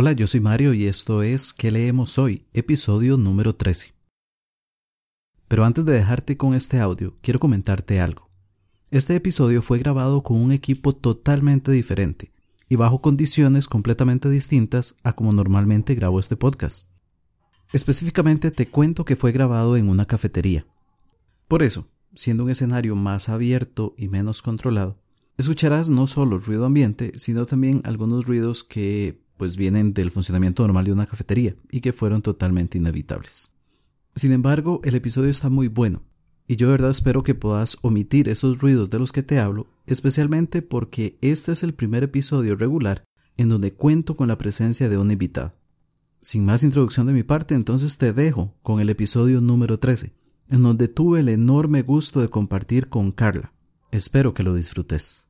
Hola, yo soy Mario y esto es ¿Qué leemos hoy? Episodio número 13. Pero antes de dejarte con este audio, quiero comentarte algo. Este episodio fue grabado con un equipo totalmente diferente y bajo condiciones completamente distintas a como normalmente grabo este podcast. Específicamente te cuento que fue grabado en una cafetería. Por eso, siendo un escenario más abierto y menos controlado, escucharás no solo ruido ambiente, sino también algunos ruidos que pues vienen del funcionamiento normal de una cafetería y que fueron totalmente inevitables. Sin embargo, el episodio está muy bueno, y yo de verdad espero que puedas omitir esos ruidos de los que te hablo, especialmente porque este es el primer episodio regular en donde cuento con la presencia de una invitada. Sin más introducción de mi parte, entonces te dejo con el episodio número 13, en donde tuve el enorme gusto de compartir con Carla. Espero que lo disfrutes.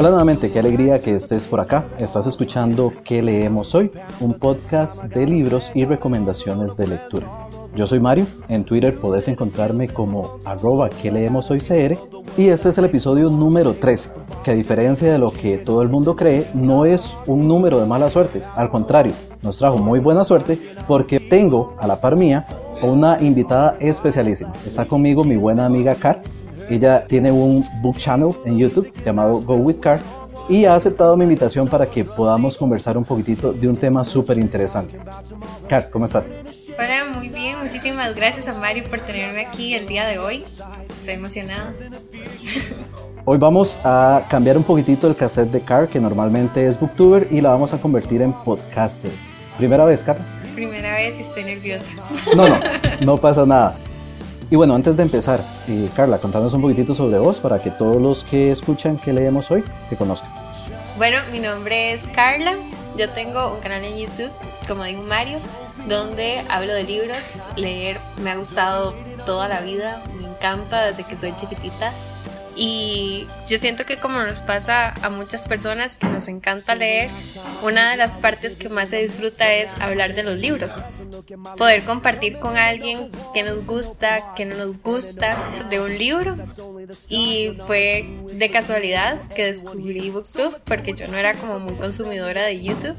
Hola nuevamente, qué alegría que estés por acá. Estás escuchando ¿Qué leemos hoy? Un podcast de libros y recomendaciones de lectura. Yo soy Mario, en Twitter podés encontrarme como arroba que leemos hoy CR y este es el episodio número 13, que a diferencia de lo que todo el mundo cree, no es un número de mala suerte, al contrario, nos trajo muy buena suerte porque tengo a la par mía una invitada especialísima. Está conmigo mi buena amiga Kat, ella tiene un book channel en YouTube llamado Go With Car y ha aceptado mi invitación para que podamos conversar un poquitito de un tema súper interesante. Car, ¿cómo estás? Hola, muy bien. Muchísimas gracias a Mario por tenerme aquí el día de hoy. Estoy emocionada. Hoy vamos a cambiar un poquitito el cassette de Car, que normalmente es booktuber, y la vamos a convertir en podcaster. ¿Primera vez, Car? Primera vez y estoy nerviosa. No, no, no pasa nada. Y bueno, antes de empezar, eh, Carla, contanos un poquitito sobre vos para que todos los que escuchan que leemos hoy te conozcan. Bueno, mi nombre es Carla. Yo tengo un canal en YouTube, como dijo Mario, donde hablo de libros. Leer me ha gustado toda la vida, me encanta desde que soy chiquitita. Y yo siento que como nos pasa a muchas personas que nos encanta leer, una de las partes que más se disfruta es hablar de los libros. Poder compartir con alguien que nos gusta, que no nos gusta de un libro. Y fue de casualidad que descubrí Booktube porque yo no era como muy consumidora de YouTube.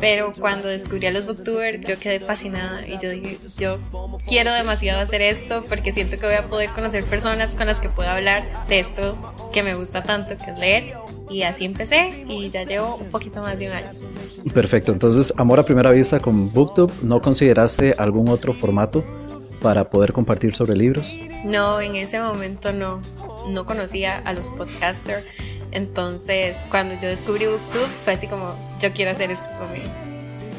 Pero cuando descubrí a los Booktubers yo quedé fascinada y yo dije, yo quiero demasiado hacer esto porque siento que voy a poder conocer personas con las que puedo hablar de esto que me gusta tanto, que es leer. Y así empecé y ya llevo un poquito más de un año. Perfecto, entonces amor a primera vista con Booktube, ¿no consideraste algún otro formato para poder compartir sobre libros? No, en ese momento no, no conocía a los podcasters. Entonces, cuando yo descubrí Booktube, fue así como, yo quiero hacer esto conmigo.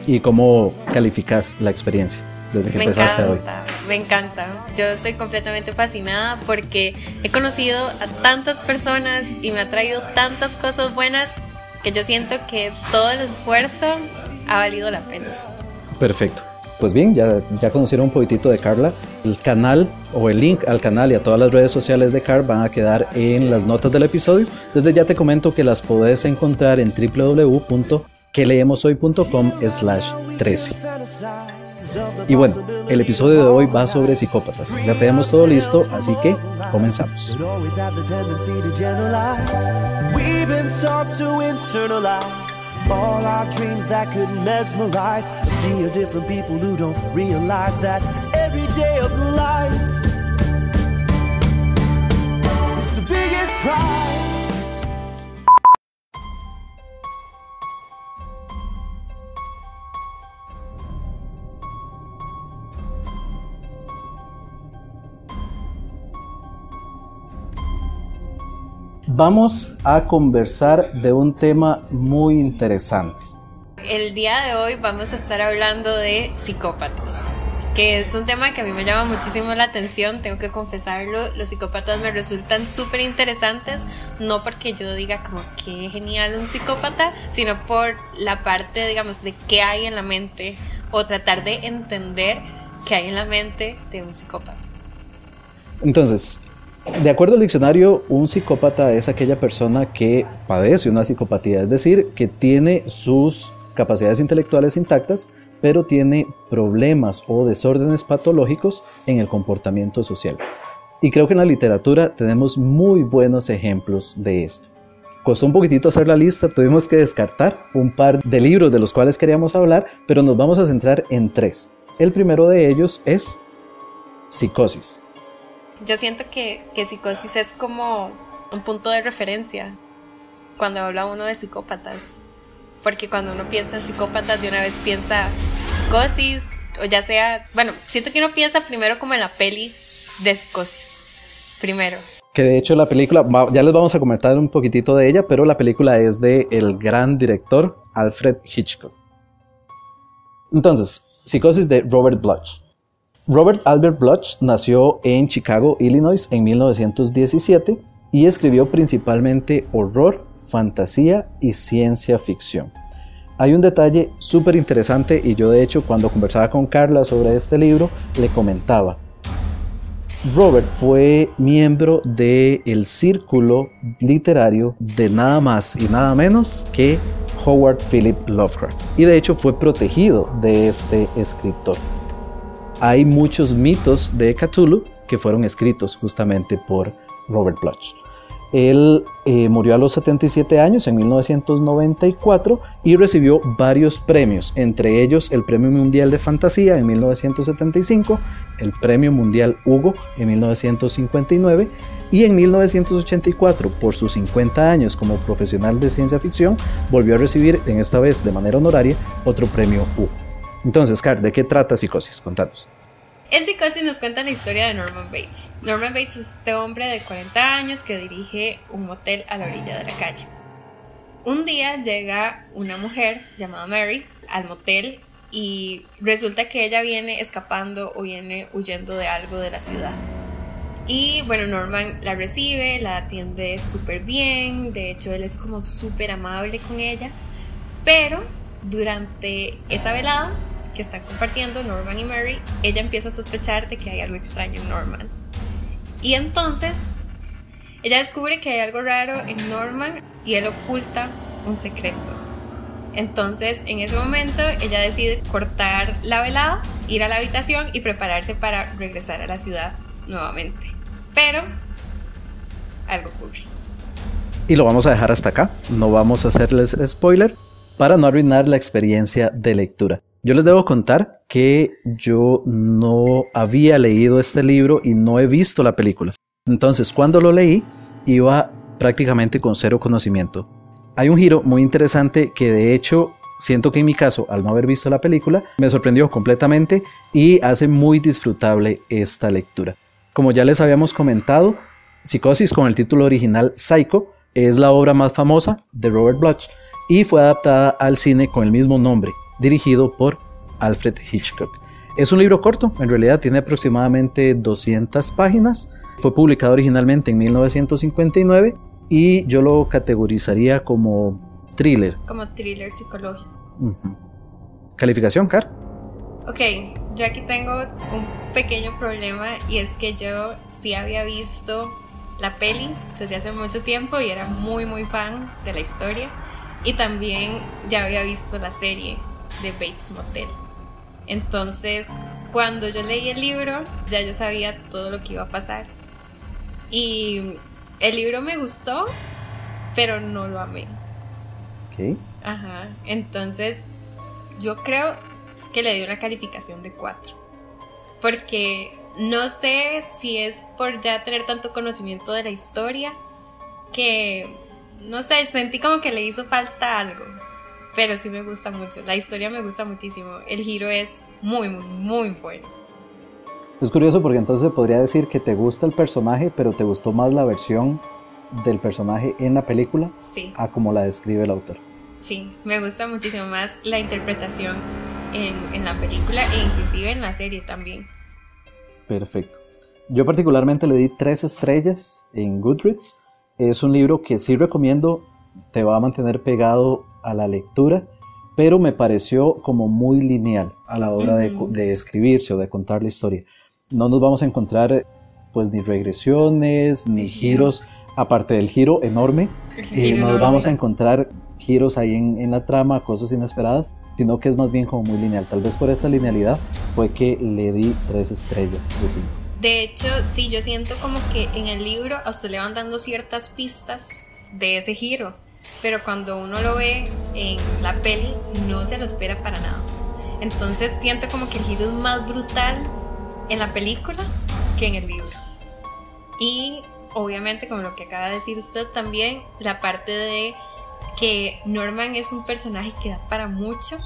¿Y cómo calificas la experiencia desde que me empezaste encanta, Me encanta. Yo estoy completamente fascinada porque he conocido a tantas personas y me ha traído tantas cosas buenas que yo siento que todo el esfuerzo ha valido la pena. Perfecto. Pues bien, ya, conocieron un poquitito de Carla. El canal o el link al canal y a todas las redes sociales de Car van a quedar en las notas del episodio. Desde ya te comento que las podés encontrar en www.queleemoshoy.com slash 13. Y bueno, el episodio de hoy va sobre psicópatas. Ya tenemos todo listo, así que comenzamos. All our dreams that could mesmerize. I see a different people who don't realize that every day of life vamos a conversar de un tema muy interesante. El día de hoy vamos a estar hablando de psicópatas, que es un tema que a mí me llama muchísimo la atención, tengo que confesarlo, los psicópatas me resultan súper interesantes, no porque yo diga como que genial un psicópata, sino por la parte, digamos, de qué hay en la mente o tratar de entender qué hay en la mente de un psicópata. Entonces, de acuerdo al diccionario, un psicópata es aquella persona que padece una psicopatía, es decir, que tiene sus capacidades intelectuales intactas, pero tiene problemas o desórdenes patológicos en el comportamiento social. Y creo que en la literatura tenemos muy buenos ejemplos de esto. Costó un poquitito hacer la lista, tuvimos que descartar un par de libros de los cuales queríamos hablar, pero nos vamos a centrar en tres. El primero de ellos es Psicosis. Yo siento que, que psicosis es como un punto de referencia cuando habla uno de psicópatas. Porque cuando uno piensa en psicópatas, de una vez piensa psicosis, o ya sea, bueno, siento que uno piensa primero como en la peli de psicosis. Primero. Que de hecho la película, ya les vamos a comentar un poquitito de ella, pero la película es de el gran director Alfred Hitchcock. Entonces, Psicosis de Robert Bloch. Robert Albert Bloch nació en Chicago, Illinois, en 1917 y escribió principalmente horror, fantasía y ciencia ficción. Hay un detalle súper interesante y yo de hecho cuando conversaba con Carla sobre este libro le comentaba Robert fue miembro del círculo literario de nada más y nada menos que Howard Philip Lovecraft. Y de hecho fue protegido de este escritor. Hay muchos mitos de Cthulhu que fueron escritos justamente por Robert Bloch. Él eh, murió a los 77 años en 1994 y recibió varios premios, entre ellos el Premio Mundial de Fantasía en 1975, el Premio Mundial Hugo en 1959 y en 1984, por sus 50 años como profesional de ciencia ficción, volvió a recibir, en esta vez de manera honoraria, otro premio Hugo. Entonces, Car, ¿de qué trata Psicosis? Contanos. En Psicosis nos cuenta la historia de Norman Bates. Norman Bates es este hombre de 40 años que dirige un motel a la orilla de la calle. Un día llega una mujer llamada Mary al motel y resulta que ella viene escapando o viene huyendo de algo de la ciudad. Y bueno, Norman la recibe, la atiende súper bien, de hecho él es como súper amable con ella, pero durante esa velada que están compartiendo Norman y Mary, ella empieza a sospechar de que hay algo extraño en Norman. Y entonces ella descubre que hay algo raro en Norman y él oculta un secreto. Entonces, en ese momento, ella decide cortar la velada, ir a la habitación y prepararse para regresar a la ciudad nuevamente. Pero algo ocurre. Y lo vamos a dejar hasta acá. No vamos a hacerles spoiler para no arruinar la experiencia de lectura. Yo les debo contar que yo no había leído este libro y no he visto la película. Entonces, cuando lo leí, iba prácticamente con cero conocimiento. Hay un giro muy interesante que de hecho siento que en mi caso, al no haber visto la película, me sorprendió completamente y hace muy disfrutable esta lectura. Como ya les habíamos comentado, Psicosis con el título original Psycho es la obra más famosa de Robert Bloch y fue adaptada al cine con el mismo nombre, dirigido por Alfred Hitchcock. Es un libro corto, en realidad tiene aproximadamente 200 páginas. Fue publicado originalmente en 1959 y yo lo categorizaría como thriller. Como thriller psicológico. ¿Calificación, Car? Ok, yo aquí tengo un pequeño problema y es que yo sí había visto la peli desde hace mucho tiempo y era muy muy fan de la historia y también ya había visto la serie de Bates Motel. Entonces, cuando yo leí el libro, ya yo sabía todo lo que iba a pasar. Y el libro me gustó, pero no lo amé. ¿Qué? Ajá. Entonces, yo creo que le di una calificación de 4. Porque no sé si es por ya tener tanto conocimiento de la historia que, no sé, sentí como que le hizo falta algo pero sí me gusta mucho. La historia me gusta muchísimo. El giro es muy, muy, muy bueno. Es curioso porque entonces se podría decir que te gusta el personaje, pero te gustó más la versión del personaje en la película sí. a como la describe el autor. Sí, me gusta muchísimo más la interpretación en, en la película e inclusive en la serie también. Perfecto. Yo particularmente le di tres estrellas en Goodreads. Es un libro que sí recomiendo, te va a mantener pegado a la lectura, pero me pareció como muy lineal a la hora de, escribirse o de contar la historia. No nos vamos a encontrar pues ni regresiones, ni giros, aparte del giro enorme, y nos vamos a encontrar giros ahí en, en la trama, cosas inesperadas, sino que es más bien como muy lineal. Tal vez por esa linealidad fue que le di tres estrellas de cinco. De hecho, sí, yo siento como que en el libro a usted le van dando ciertas pistas de ese giro, pero cuando uno lo ve en la peli no se lo espera para nada. Entonces siento como que el giro es más brutal en la película que en el libro. Y obviamente, como lo que acaba de decir usted también, la parte de que Norman es un personaje que da para mucho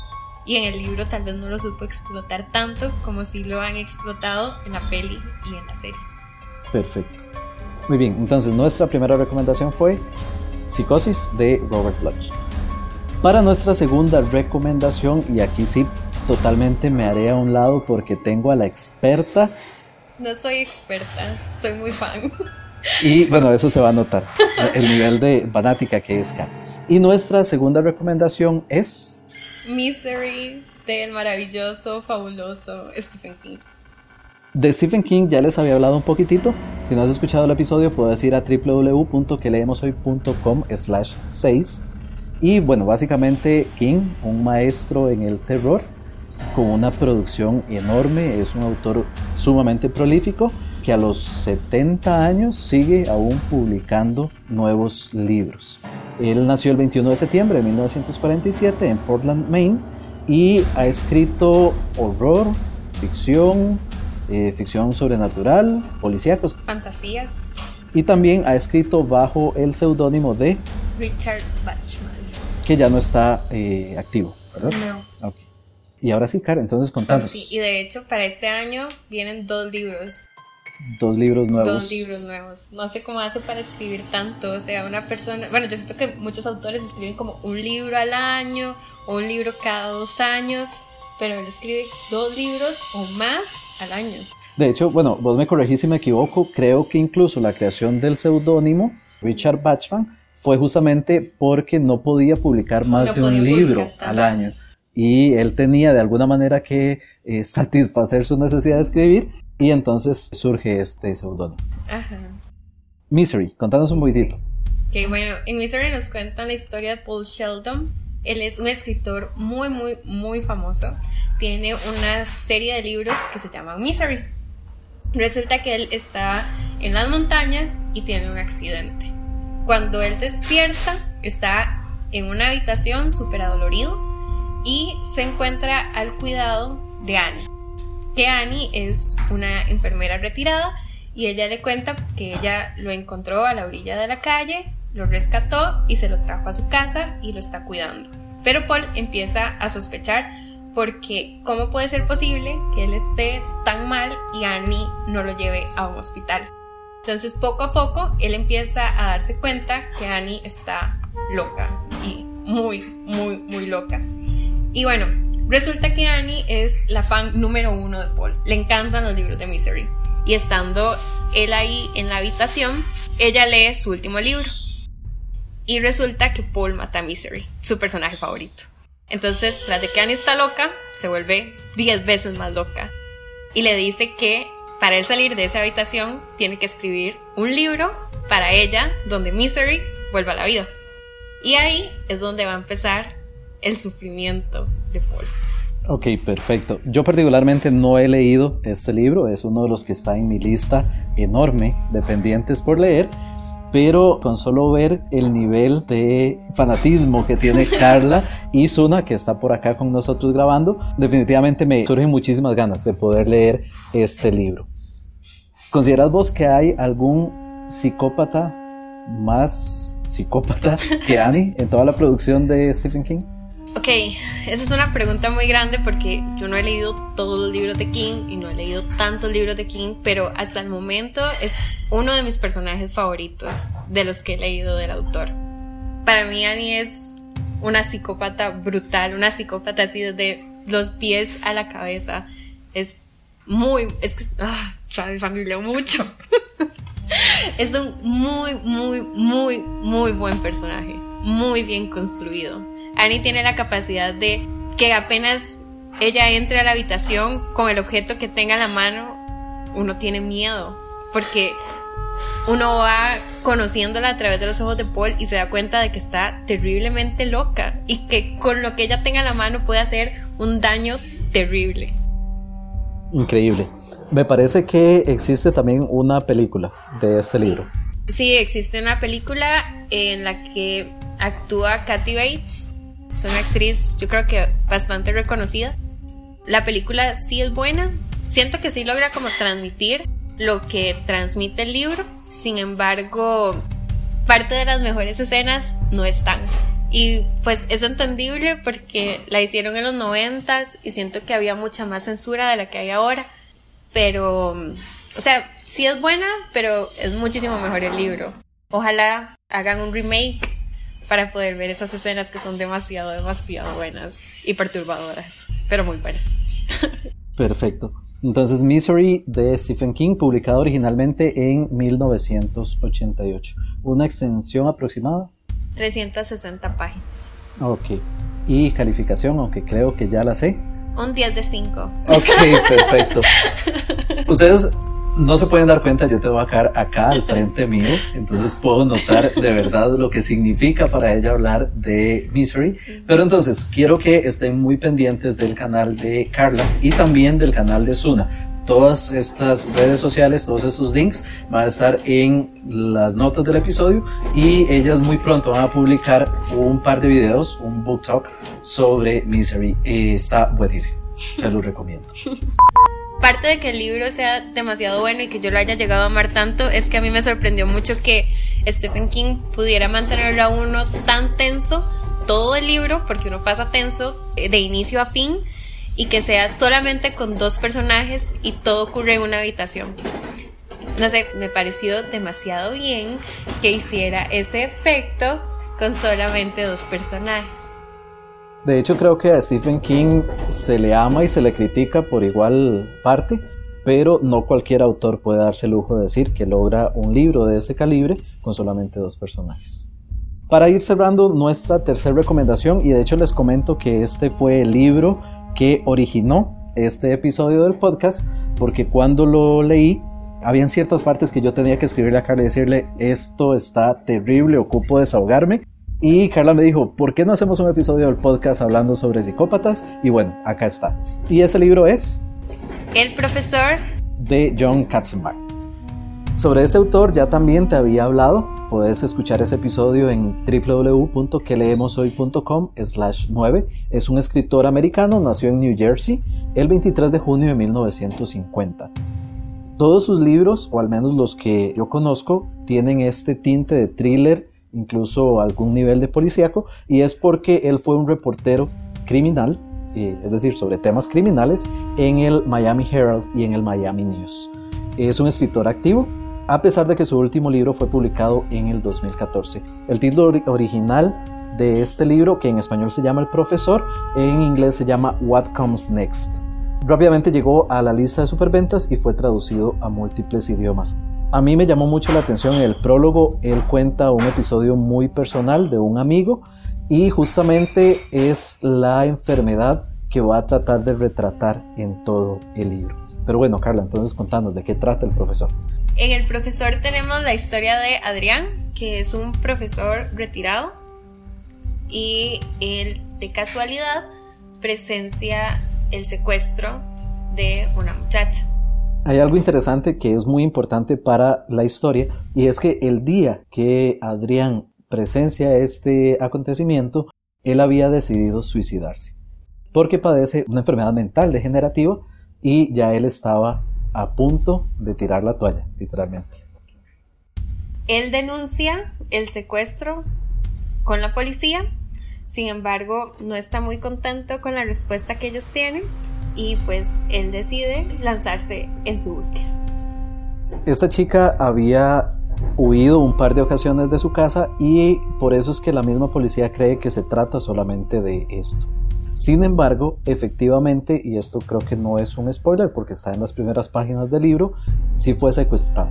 y en el libro tal vez no lo supo explotar tanto como si lo han explotado en la peli y en la serie. Perfecto. Muy bien, entonces nuestra primera recomendación fue Psicosis de Robert Bloch. Para nuestra segunda recomendación, y aquí sí totalmente me haré a un lado porque tengo a la experta. No soy experta, soy muy fan. Y bueno, eso se va a notar, el nivel de fanática que es Karen. Y nuestra segunda recomendación es... Misery del maravilloso, fabuloso Stephen King. De Stephen King ya les había hablado un poquitito. Si no has escuchado el episodio, puedes ir a www.queleemoshoy.com slash 6. Y bueno, básicamente King, un maestro en el terror, con una producción enorme, es un autor sumamente prolífico que a los 70 años sigue aún publicando nuevos libros. Él nació el 21 de septiembre de 1947 en Portland, Maine, y ha escrito horror, ficción, eh, ficción sobrenatural, policíacos, fantasías. Y también ha escrito bajo el seudónimo de Richard Bachman, que ya no está eh, activo, ¿verdad? No. Okay. Y ahora sí, Karen, entonces contanos. Sí, y de hecho para este año vienen dos libros. Dos libros nuevos. Dos libros nuevos. No sé cómo hace para escribir tanto. O sea, una persona. Bueno, yo siento que muchos autores escriben como un libro al año o un libro cada dos años. Pero él escribe dos libros o más al año. De hecho, bueno, vos me corregís si me equivoco. Creo que incluso la creación del seudónimo Richard Bachman fue justamente porque no podía publicar más No de un libro publicar al año. Y él tenía de alguna manera que eh, satisfacer su necesidad de escribir. Y entonces surge este seudónimo. Ajá. Misery, contanos un poquitito. Que bueno, en Misery nos cuentan la historia de Paul Sheldon. Él es un escritor muy, muy, muy famoso. Tiene una serie de libros que se llaman Misery. Resulta que él está en las montañas y tiene un accidente. Cuando él despierta, está en una habitación súper adolorido y se encuentra al cuidado de Annie. Que Annie es una enfermera retirada y ella le cuenta que ella lo encontró a la orilla de la calle, lo rescató y se lo trajo a su casa y lo está cuidando. Pero Paul empieza a sospechar porque ¿cómo puede ser posible que él esté tan mal y Annie no lo lleve a un hospital? Entonces poco a poco él empieza a darse cuenta que Annie está loca y muy, muy, muy loca. Y bueno, resulta que Annie es la fan número uno de Paul. Le encantan los libros de Misery. Y estando él ahí en la habitación, ella lee su último libro. Y resulta que Paul mata a Misery, su personaje favorito. Entonces, tras de que Annie está loca, se vuelve 10 veces más loca. Y le dice que para él salir de esa habitación, tiene que escribir un libro para ella donde Misery vuelva a la vida. Y ahí es donde va a empezar el sufrimiento de Paul. Ok, perfecto. Yo particularmente no he leído este libro, es uno de los que está en mi lista enorme de pendientes por leer, pero con solo ver el nivel de fanatismo que tiene Carla y Suna, que está por acá con nosotros grabando, definitivamente me surgen muchísimas ganas de poder leer este libro. ¿Consideras vos que hay algún psicópata más psicópata que Annie en toda la producción de Stephen King? Ok, esa es una pregunta muy grande porque yo no he leído todos los libros de King y no he leído tantos libros de King, pero hasta el momento es uno de mis personajes favoritos de los que he leído del autor. Para mí Annie es una psicópata brutal, una psicópata así desde los pies a la cabeza. Es muy, es que, ah, me familió mucho. es un muy, muy, muy, muy buen personaje, muy bien construido. Annie tiene la capacidad de que apenas ella entre a la habitación con el objeto que tenga en la mano, uno tiene miedo. Porque uno va conociéndola a través de los ojos de Paul y se da cuenta de que está terriblemente loca y que con lo que ella tenga en la mano puede hacer un daño terrible. Increíble. Me parece que existe también una película de este libro. Sí, existe una película en la que actúa Kathy Bates. Es una actriz, yo creo que bastante reconocida. La película sí es buena. Siento que sí logra como transmitir lo que transmite el libro. Sin embargo, parte de las mejores escenas no están. Y pues es entendible porque la hicieron en los noventas y siento que había mucha más censura de la que hay ahora. Pero, o sea, sí es buena, pero es muchísimo mejor el libro. Ojalá hagan un remake para poder ver esas escenas que son demasiado, demasiado buenas y perturbadoras, pero muy buenas. Perfecto. Entonces, Misery de Stephen King, publicado originalmente en 1988. ¿Una extensión aproximada? 360 páginas. Ok. ¿Y calificación? Aunque creo que ya la sé. Un 10 de 5. Ok, perfecto. Ustedes no se pueden dar cuenta, yo tengo acá, acá al frente mío, entonces puedo notar de verdad lo que significa para ella hablar de Misery. Pero entonces quiero que estén muy pendientes del canal de Carla y también del canal de Suna. Todas estas redes sociales, todos esos links van a estar en las notas del episodio y ellas muy pronto van a publicar un par de videos, un book talk sobre Misery. está buenísimo, se los recomiendo. parte de que el libro sea demasiado bueno y que yo lo haya llegado a amar tanto es que a mí me sorprendió mucho que Stephen King pudiera mantenerlo a uno tan tenso todo el libro, porque uno pasa tenso de inicio a fin, y que sea solamente con dos personajes y todo ocurre en una habitación. No sé, me pareció demasiado bien que hiciera ese efecto con solamente dos personajes. De hecho, creo que a Stephen King se le ama y se le critica por igual parte, pero no cualquier autor puede darse el lujo de decir que logra un libro de este calibre con solamente dos personajes. Para ir cerrando nuestra tercera recomendación, y de hecho les comento que este fue el libro que originó este episodio del podcast, porque cuando lo leí, habían ciertas partes que yo tenía que escribirle a Carla y decirle, esto está terrible, ocupo desahogarme, y Carla me dijo, ¿por qué no hacemos un episodio del podcast hablando sobre psicópatas? Y bueno, acá está. Y ese libro es... El profesor de John Katzenbach. Sobre este autor ya también te había hablado. Puedes escuchar ese episodio en www.queleemoshoy.com slash 9. Es un escritor americano, nació en New Jersey el 23 de junio de 1950. Todos sus libros, o al menos los que yo conozco, tienen este tinte de thriller incluso algún nivel de policíaco, y es porque él fue un reportero criminal, es decir, sobre temas criminales, en el Miami Herald y en el Miami News. Es un escritor activo, a pesar de que su último libro fue publicado en el 2014. El título original de este libro, que en español se llama El Profesor, en inglés se llama What Comes Next. Rápidamente llegó a la lista de superventas y fue traducido a múltiples idiomas. A mí me llamó mucho la atención el prólogo, él cuenta un episodio muy personal de un amigo y justamente es la enfermedad que va a tratar de retratar en todo el libro. Pero bueno, Carla, entonces contanos de qué trata el profesor. En el profesor tenemos la historia de Adrián, que es un profesor retirado y él de casualidad presencia el secuestro de una muchacha hay algo interesante que es muy importante para la historia y es que el día que Adrián presencia este acontecimiento, él había decidido suicidarse porque padece una enfermedad mental degenerativa y ya él estaba a punto de tirar la toalla, literalmente. Él denuncia el secuestro con la policía, sin embargo no está muy contento con la respuesta que ellos tienen y pues él decide lanzarse en su búsqueda. Esta chica había huido un par de ocasiones de su casa y por eso es que la misma policía cree que se trata solamente de esto. Sin embargo, efectivamente, y esto creo que no es un spoiler porque está en las primeras páginas del libro, sí fue secuestrado.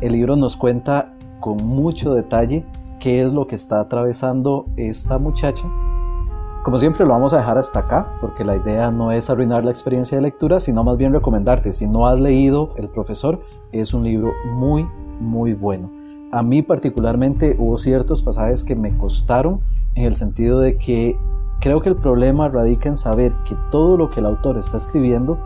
El libro nos cuenta con mucho detalle qué es lo que está atravesando esta muchacha Como siempre lo vamos a dejar hasta acá porque la idea no es arruinar la experiencia de lectura, sino más bien recomendarte, si no has leído El profesor, es un libro muy, muy bueno. A mí particularmente hubo ciertos pasajes que me costaron en el sentido de que creo que el problema radica en saber que todo lo que el autor está escribiendo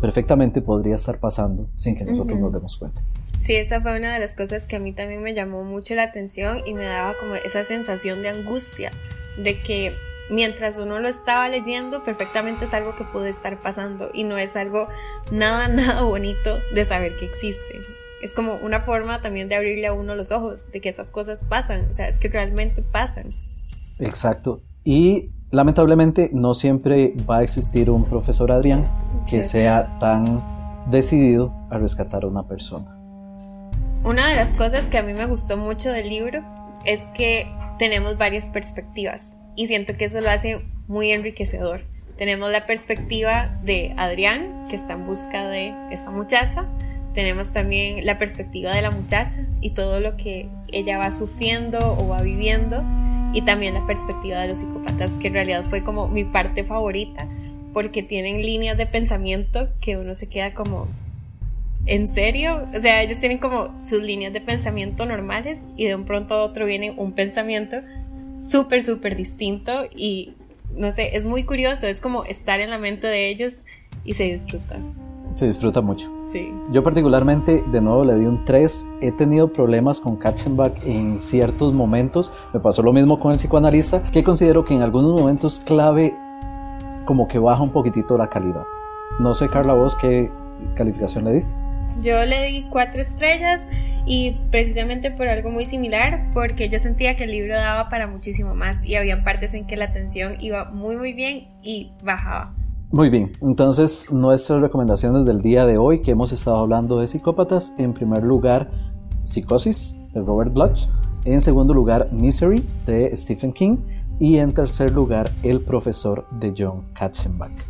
perfectamente podría estar pasando sin que nosotros nos demos cuenta. Sí, esa fue una de las cosas que a mí también me llamó mucho la atención y me daba como esa sensación de angustia, de que mientras uno lo estaba leyendo, perfectamente es algo que puede estar pasando y no es algo nada, nada bonito de saber que existe. Es como una forma también de abrirle a uno los ojos, de que esas cosas pasan, o sea, es que realmente pasan. Exacto. Y lamentablemente no siempre va a existir un profesor Adrián que sea tan decidido a rescatar a una persona. Una de las cosas que a mí me gustó mucho del libro es que tenemos varias perspectivas y siento que eso lo hace muy enriquecedor. Tenemos la perspectiva de Adrián, que está en busca de esta muchacha. Tenemos también la perspectiva de la muchacha y todo lo que ella va sufriendo o va viviendo. Y también la perspectiva de los psicópatas, que en realidad fue como mi parte favorita, porque tienen líneas de pensamiento que uno se queda como, ¿en serio? O sea, ellos tienen como sus líneas de pensamiento normales y de un pronto a otro viene un pensamiento súper, súper distinto y no sé, es muy curioso, es como estar en la mente de ellos y se disfruta. Se disfruta mucho. Sí. Yo particularmente, de nuevo, le di un 3. He tenido problemas con Katzenbach en ciertos momentos. Me pasó lo mismo con el psicoanalista, que considero que en algunos momentos clave como que baja un poquitito la calidad. No sé, Carla, vos qué calificación le diste. Yo le di cuatro estrellas y precisamente por algo muy similar, porque yo sentía que el libro daba para muchísimo más y había partes en que la atención iba muy muy bien y bajaba. Muy bien, entonces nuestras recomendaciones del día de hoy que hemos estado hablando de psicópatas, en primer lugar Psicosis de Robert Bloch, en segundo lugar Misery de Stephen King y en tercer lugar El profesor de John Katzenbach.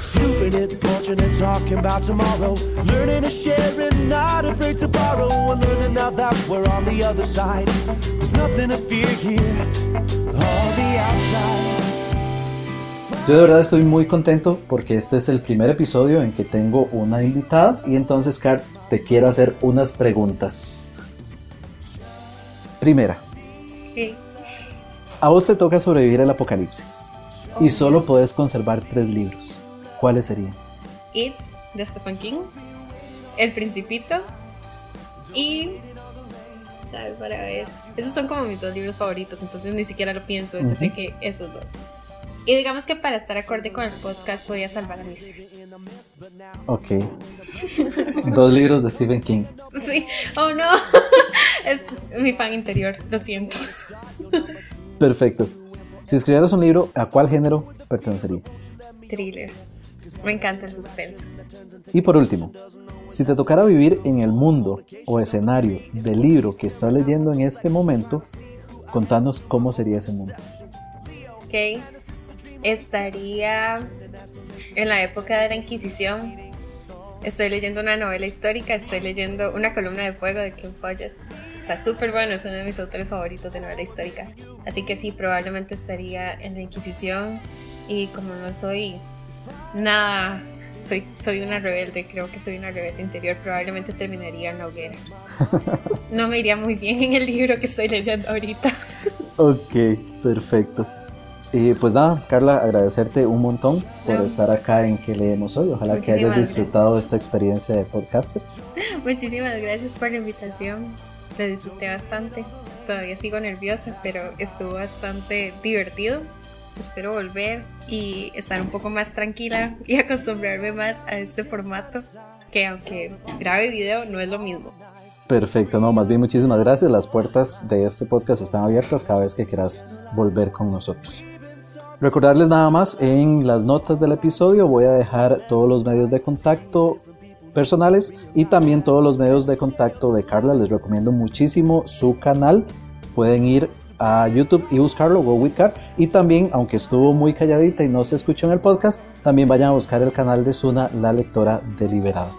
Stupid it, fortunate, talking about tomorrow. Learning to share and not afraid to borrow. And learning now that we're on the other side. There's nothing to fear here. All the outside. Yo de verdad estoy muy contento porque este es el primer episodio en que tengo una invitada y entonces, Car, te quiero hacer unas preguntas. Primera. Sí. A vos te toca sobrevivir al apocalipsis y solo puedes conservar tres libros. ¿Cuáles serían? It de Stephen King, El Principito y ¿sabes? Para ver. Esos son como mis dos libros favoritos, entonces ni siquiera lo pienso. Yo sé que esos dos. Y digamos que para estar acorde con el podcast podía salvar a Misery. Ok. dos libros de Stephen King. Sí. Oh no. es mi fan interior, lo siento. Perfecto. Si escribieras un libro, ¿a cuál género pertenecería? Thriller. Me encanta el suspenso. Y por último, si te tocara vivir en el mundo o escenario del libro que estás leyendo en este momento, contanos cómo sería ese mundo. Ok, estaría en la época de la Inquisición. Estoy leyendo una novela histórica, estoy leyendo Una columna de fuego de Ken Follett. Está súper bueno, es uno de mis autores favoritos de novela histórica. Así que sí, probablemente estaría en la Inquisición. Y como no soy nada, soy, soy una rebelde, creo que soy una rebelde interior, probablemente terminaría en la hoguera. No me iría muy bien en el libro que estoy leyendo ahorita. Ok, perfecto. Y pues nada, Carla, agradecerte un montón por estar acá en que leemos hoy. Ojalá que hayas disfrutado de esta experiencia de podcaster. Muchísimas gracias por la invitación. Lo disfruté bastante. Todavía sigo nerviosa, pero estuvo bastante divertido espero volver y estar un poco más tranquila y acostumbrarme más a este formato que aunque grabe video no es lo mismo. Perfecto, no, más bien muchísimas gracias. Las puertas de este podcast están abiertas cada vez que quieras volver con nosotros. Recordarles nada más, en las notas del episodio voy a dejar todos los medios de contacto personales y también todos los medios de contacto de Carla. Les recomiendo muchísimo su canal. Pueden ir a YouTube y buscarlo, Go With. Y también, aunque estuvo muy calladita y no se escuchó en el podcast, también vayan a buscar el canal de Suna, la lectora deliberada.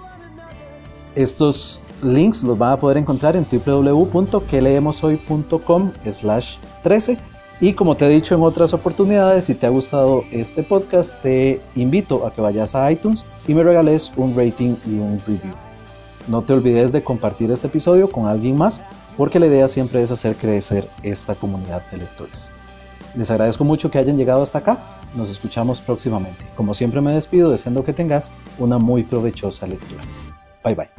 Estos links los van a poder encontrar en www.queleemoshoy.com slash 13 y como te he dicho en otras oportunidades, si te ha gustado este podcast, te invito a que vayas a iTunes y me regales un rating y un review. No te olvides de compartir este episodio con alguien más, porque la idea siempre es hacer crecer esta comunidad de lectores. Les agradezco mucho que hayan llegado hasta acá. Nos escuchamos próximamente. Como siempre me despido deseando que tengas una muy provechosa lectura. Bye bye.